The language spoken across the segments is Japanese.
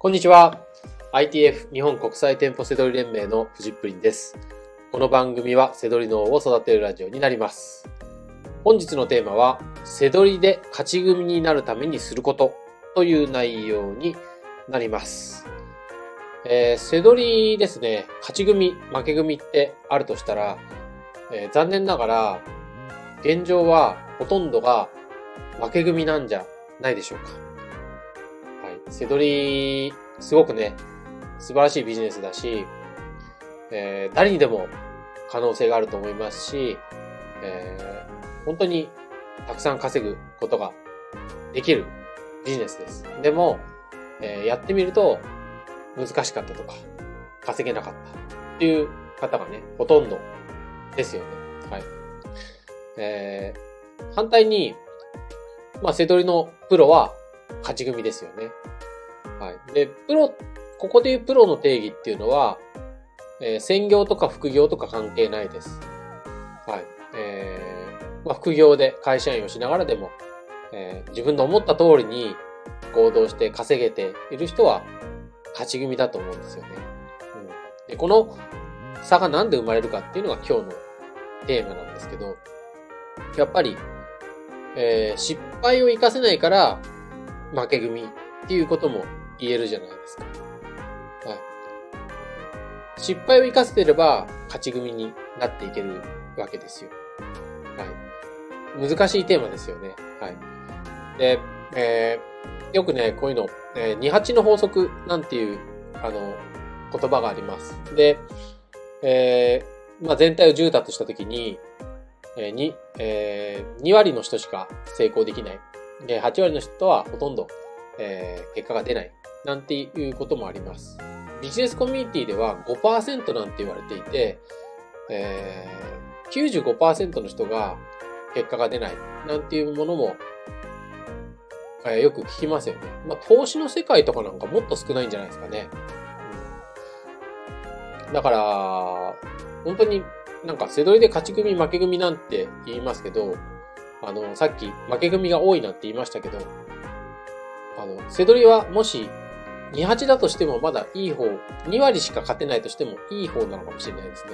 こんにちは。ITF 日本国際店舗セドリ連盟のフジップリンです。この番組はセドリ脳を育てるラジオになります。本日のテーマは、セドリで勝ち組になるためにすることという内容になります。えー、セドリですね、勝ち組、負け組ってあるとしたら、えー残念ながら、現状はほとんどが負け組なんじゃないでしょうか。セドリ、すごくね、素晴らしいビジネスだし、えー誰にでも可能性があると思いますし、えー本当にたくさん稼ぐことができるビジネスです。でも、えーやってみると難しかったとか、稼げなかったっていう方がね、ほとんどですよね。はい。えー反対に、まあ、セドリのプロは勝ち組ですよね。はい。で、プロ、ここでいうプロの定義っていうのは、えー専業とか副業とか関係ないです。はい。えーまあ、副業で会社員をしながらでも、えー自分の思った通りに行動して稼げている人は勝ち組だと思うんですよね。うん、でこの差がなんで生まれるかっていうのが今日のテーマなんですけど、やっぱり、えー失敗を活かせないから負け組っていうことも言えるじゃないですか。はい。失敗を活かせてれば勝ち組になっていけるわけですよ。はい。難しいテーマですよね。はい。で、えーよくね、こういうの、えー、28の法則なんていう、あの、言葉があります。で、えーまあ、全体を10だとしたときに、えーに、えー2割の人しか成功できない。で、8割の人はほとんど、えー結果が出ない。なんていうこともあります。ビジネスコミュニティでは5%なんて言われていて、えー95%の人が結果が出ない。なんていうものも、えーよく聞きますよね。まあ、投資の世界とかなんかもっと少ないんじゃないですかね。だから、本当になんか、背取りで勝ち組、負け組なんて言いますけど、あの、さっき負け組が多いなんて言いましたけど、あの、背取りはもし、28だとしてもまだいい方、2割しか勝てないとしてもいい方なのかもしれないですね。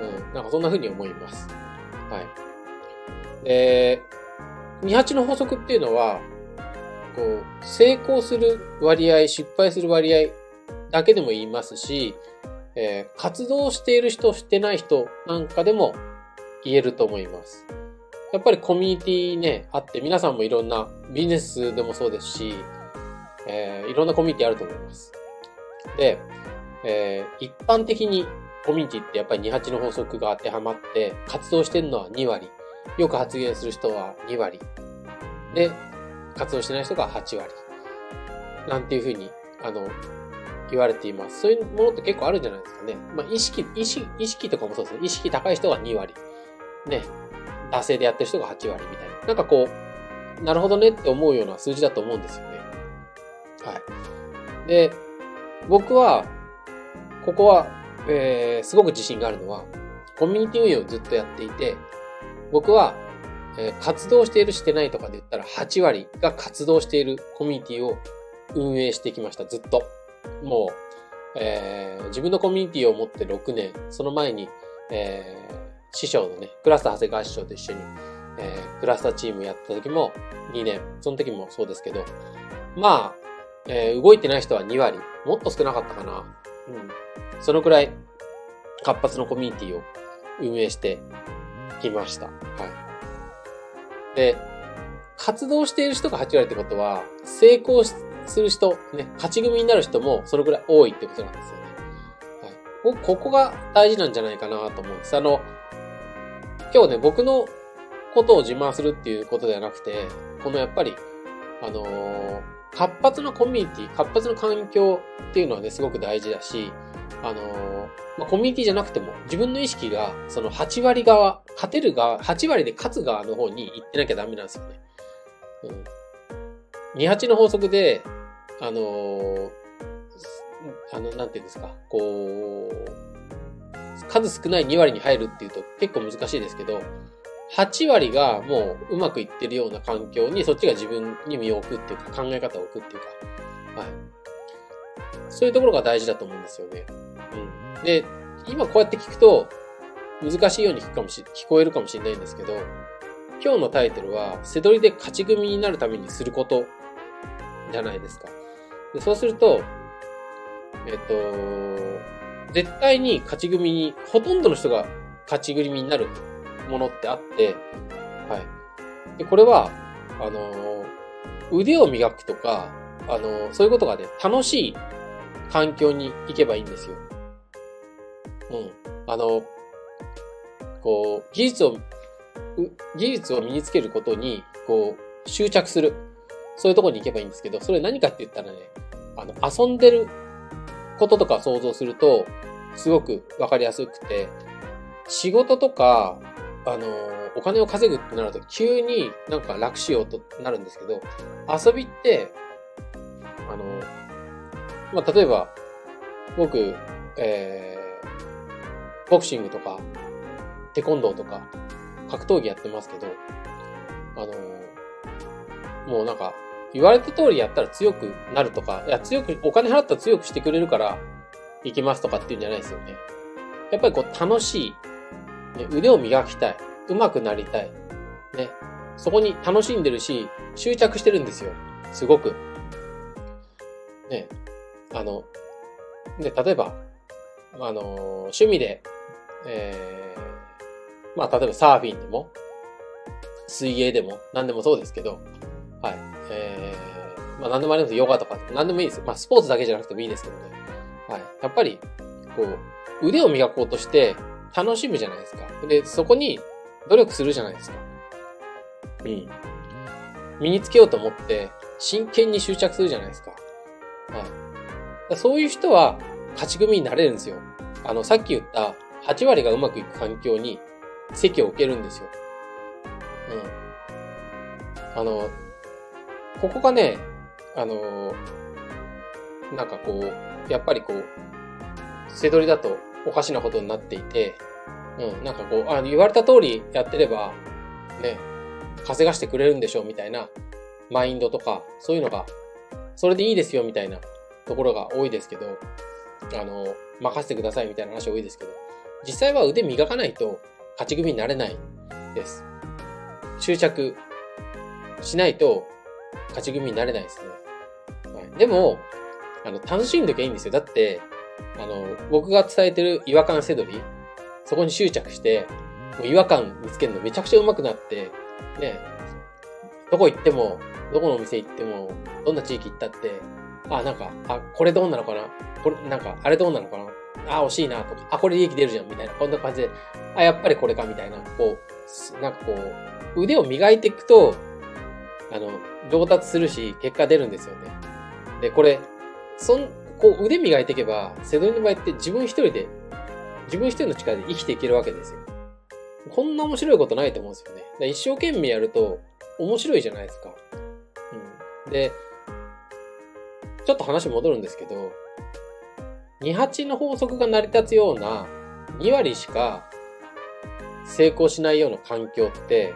うん、なんかそんな風に思います。はい。で、28の法則っていうのは、こう、成功する割合、失敗する割合だけでも言いますし、えー活動している人、してない人なんかでも言えると思います。やっぱりコミュニティね、あって、皆さんもいろんなビジネスでもそうですし、えーいろんなコミュニティあると思います。で、えー一般的にコミュニティってやっぱり28の法則が当てはまって、活動してるのは2割、よく発言する人は2割、で、活動してない人が8割、なんていうふうに、あの、言われています。そういうものって結構あるんじゃないですかね。まあ、意識、意識、意識とかもそうですね。意識高い人が2割。ね。惰性でやってる人が8割みたいな。なんかこう、なるほどねって思うような数字だと思うんですよね。はい。で、僕は、ここは、えー、すごく自信があるのは、コミュニティ運営をずっとやっていて、僕は、えー活動しているしてないとかで言ったら8割が活動しているコミュニティを運営してきました、ずっと。もう、えー自分のコミュニティを持って6年、その前に、えー師匠のね、クラスター長谷川師匠と一緒に、えークラスターチームやった時も2年、その時もそうですけど、まあ、えー動いてない人は2割、もっと少なかったかな。うん。そのくらい活発なコミュニティを運営してきました。はい。で、活動している人が8割ってことは、成功する人、ね、勝ち組になる人もそのぐらい多いってことなんですよね。はい。ここが大事なんじゃないかなと思うんです。あの、今日ね、僕のことを自慢するっていうことではなくて、このやっぱり、あのー活発なコミュニティ、活発な環境っていうのはね、すごく大事だし、あのーまあ、コミュニティじゃなくても、自分の意識が、その8割側、勝てる側、8割で勝つ側の方に行ってなきゃダメなんですよね。うん。28の法則で、あのーあの、なんていうんですか、こう、数少ない2割に入るっていうと結構難しいですけど、8割がもううまくいってるような環境にそっちが自分に身を置くっていうか考え方を置くっていうか、はい。そういうところが大事だと思うんですよね。うん。で、今こうやって聞くと、難しいように聞くかもし、聞こえるかもしれないんですけど、今日のタイトルは、背取りで勝ち組になるためにすることじゃないですか。でそうすると、えっと、絶対に勝ち組に、ほとんどの人が勝ち組になるものってあって、はい。で、これは、あの、腕を磨くとか、あの、そういうことがね、楽しい環境に行けばいいんですよ。うん。あの、こう、技術を、技術を身につけることに、こう、執着する。そういうとこに行けばいいんですけど、それ何かって言ったらね、あの、遊んでることとか想像すると、すごくわかりやすくて、仕事とか、あの、お金を稼ぐってなると急になんか楽しようとなるんですけど、遊びって、あの、まあ、例えば、僕、えー、ボクシングとか、テコンドーとか、格闘技やってますけど、あの、もうなんか、言われた通りやったら強くなるとか、いや、強く、お金払ったら強くしてくれるから、行きますとかっていうんじゃないですよね。やっぱりこう、楽しい、ね、腕を磨きたい、上手くなりたい、ね、そこに楽しんでるし、執着してるんですよ。すごく。ね、あの、で、例えば、あの、趣味で、えー、まあ、例えばサーフィンでも、水泳でも、何でもそうですけど、はい。えー、まあ何でもあります。ヨガとか、何でもいいです。まあスポーツだけじゃなくてもいいですけどね。はい。やっぱり、こう、腕を磨こうとして楽しむじゃないですか。で、そこに努力するじゃないですか。うん。身につけようと思って、真剣に執着するじゃないですか。はい。そういう人は勝ち組になれるんですよ。あの、さっき言った8割がうまくいく環境に席を置けるんですよ。うん。あの、ここがね、あのー、なんかこう、やっぱりこう、背取りだとおかしなことになっていて、うん、なんかこう、あ言われた通りやってれば、ね、稼がしてくれるんでしょうみたいなマインドとか、そういうのが、それでいいですよみたいなところが多いですけど、あの、任せてくださいみたいな話多いですけど、実際は腕磨かないと勝ち組になれないです。執着しないと勝ち組になれないですね。はい、でも、あの、楽しんどきゃいいんですよ。だって、あの、僕が伝えてる違和感せどり、そこに執着して、もう違和感見つけるのめちゃくちゃ上手くなって、ね、どこ行っても、どこのお店行っても、どんな地域行ったって、あ、なんか、あ、これどうなのかな？これ、なんか、あれどうなのかな？あ、惜しいなとか、あ、これ利益出るじゃんみたいな、こんな感じで、あ、やっぱりこれかみたいな、こう、なんかこう、腕を磨いていくと、あの、上達するし、結果出るんですよね。で、これ、そん、こう腕磨いていけば、セドリの場合って自分一人で、自分一人の力で生きていけるわけですよ。こんな面白いことないと思うんですよね。一生懸命やると面白いじゃないですか。うん。で、ちょっと話戻るんですけど、28の法則が成り立つような2割しか成功しないような環境って、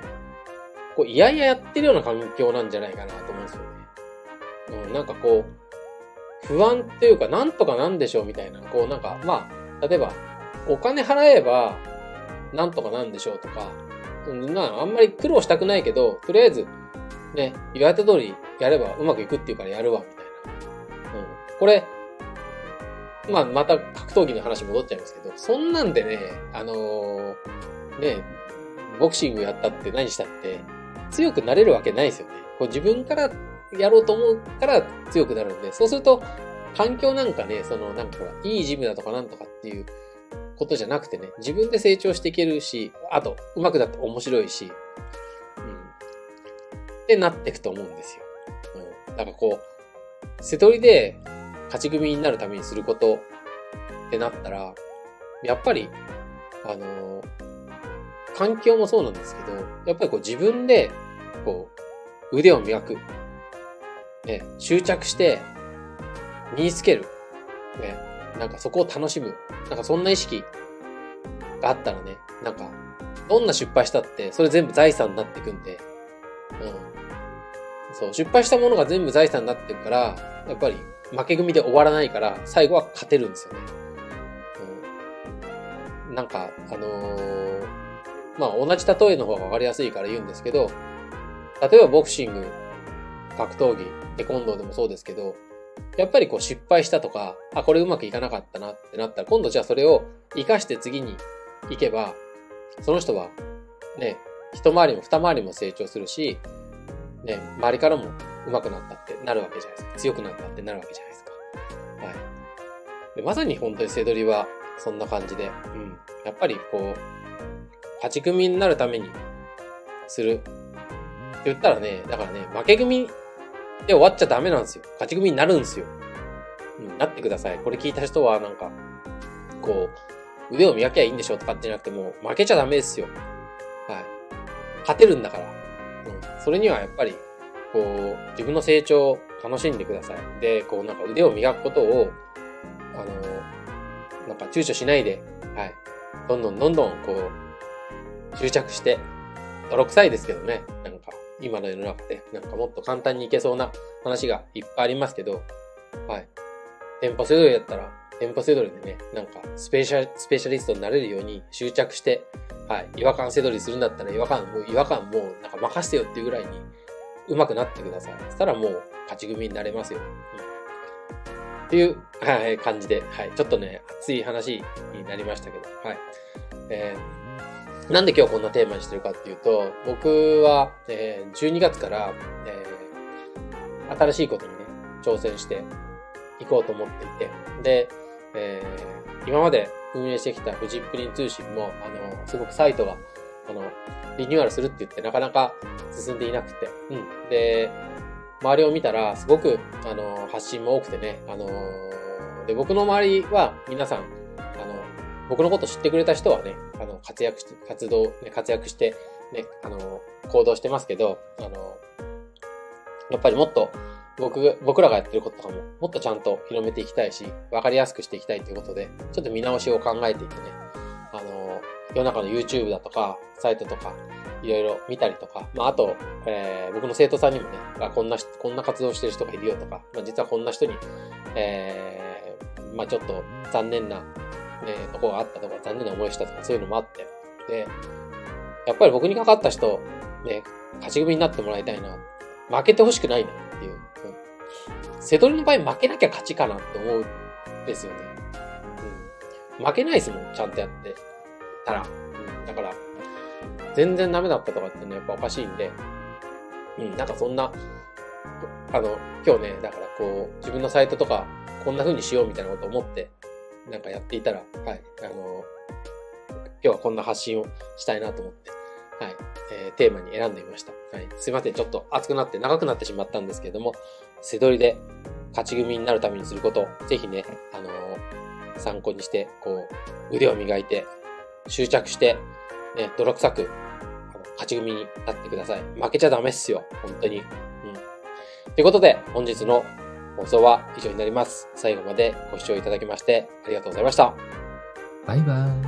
こう、いやいややってるような環境なんじゃないかなと思うんですよね。うん、なんかこう、不安っていうか、なんとかなんでしょうみたいな、こうなんか、まあ、例えば、お金払えば、なんとかなんでしょうとか、なあんまり苦労したくないけど、とりあえず、ね、言われた通りやればうまくいくっていうからやるわ、みたいな。うん。これ、まあ、また格闘技の話戻っちゃいますけど、そんなんでね、あのー、ね、ボクシングやったって何したって、強くなれるわけないですよね。こう自分からやろうと思うから強くなるんで、そうすると、環境なんかね、そのなんかほら、いいジムだとかなんとかっていうことじゃなくてね、自分で成長していけるし、あと、上手くなって面白いし、うん。ってなっていくと思うんですよ。うん。だからこう、瀬取りで勝ち組になるためにすることってなったら、やっぱり、あのー環境もそうなんですけど、やっぱりこう自分で、こう、腕を磨く。ね、執着して、身につける。ね、なんかそこを楽しむ。なんかそんな意識があったらね、なんか、どんな失敗したって、それ全部財産になっていくんで、うん。そう、失敗したものが全部財産になってるから、やっぱり負け組で終わらないから、最後は勝てるんですよね。うん、なんか、あのー、まあ、同じ例えの方がわかりやすいから言うんですけど、例えばボクシング、格闘技、テコンドーでもそうですけど、やっぱりこう失敗したとか、あ、これうまくいかなかったなってなったら、今度じゃあそれを活かして次に行けば、その人は、ね、一回りも二回りも成長するし、ね、周りからも上手くなったってなるわけじゃないですか。強くなったってなるわけじゃないですか。はい。でまさに本当に背取りはそんな感じで、うん。やっぱりこう、勝ち組になるためにする。って言ったらね、だからね、負け組で終わっちゃダメなんですよ。勝ち組になるんですよ。うん、なってください。これ聞いた人はなんか、こう、腕を磨きゃいいんでしょとかってじゃなくても負けちゃダメですよ。はい。勝てるんだから。うん。それにはやっぱり、こう、自分の成長を楽しんでください。で、こうなんか腕を磨くことを、あの、なんか躊躇しないで、はい。どんどんどんどんこう、執着して、泥臭いですけどね。なんか、今の世の中で、なんかもっと簡単にいけそうな話がいっぱいありますけど、はい。店舗セドリだったら、店舗セドリでね、なんかスペシャ、スペシャリストになれるように執着して、はい。違和感セドリするんだったら違和感、もう違和感もうなんか任せてよっていうぐらいに上手くなってください。そしたらもう勝ち組になれますよ。うん、っていう、はい、感じで、はい。ちょっとね、熱い話になりましたけど、はい。えー、なんで今日こんなテーマにしてるかっていうと、僕は、えー、12月から、えー、新しいことにね、挑戦していこうと思っていて、で、えー、今まで運営してきたフジプリン通信も、あの、すごくサイトが、あの、リニューアルするって言ってなかなか進んでいなくて、うん。で、周りを見たら、すごく、あの、発信も多くてね、あの、で、僕の周りは皆さん、あの、僕のこと知ってくれた人はね、活躍して、活動、ね、活躍して、ね、あの、行動してますけど、あの、やっぱりもっと、僕、僕らがやってることとかも、もっとちゃんと広めていきたいし、わかりやすくしていきたいということで、ちょっと見直しを考えていてね、あの、世の中の YouTube だとか、サイトとか、いろいろ見たりとか、まあ、あと、えー、僕の生徒さんにもね、あこんな、こんな活動してる人がいるよとか、まあ、実はこんな人に、えー、まあ、ちょっと残念な、ね、とこがあったとか、残念な思いしたとか、そういうのもあって、で、やっぱり僕にかかった人、ね、勝ち組になってもらいたいな。負けてほしくないなっていう。瀬戸りの場合負けなきゃ勝ちかなって思うんですよね。うん。負けないですもん、ちゃんとやってたら。うん。だから、全然ダメだったとかってね、やっぱおかしいんで、うん、なんかそんな、あの、今日ね、だからこう、自分のサイトとか、こんな風にしようみたいなこと思って、なんかやっていたら、はい、あの、今日はこんな発信をしたいなと思って、はい、えー、テーマに選んでみました。はい、すいません、ちょっと熱くなって長くなってしまったんですけれども、背取りで勝ち組になるためにすること、ぜひね、あのー、参考にして、こう、腕を磨いて、執着して、ね、泥臭く、勝ち組になってください。負けちゃダメっすよ。本当に。うん。ということで、本日の放送は以上になります。最後までご視聴いただきましてありがとうございました。バイバーイ。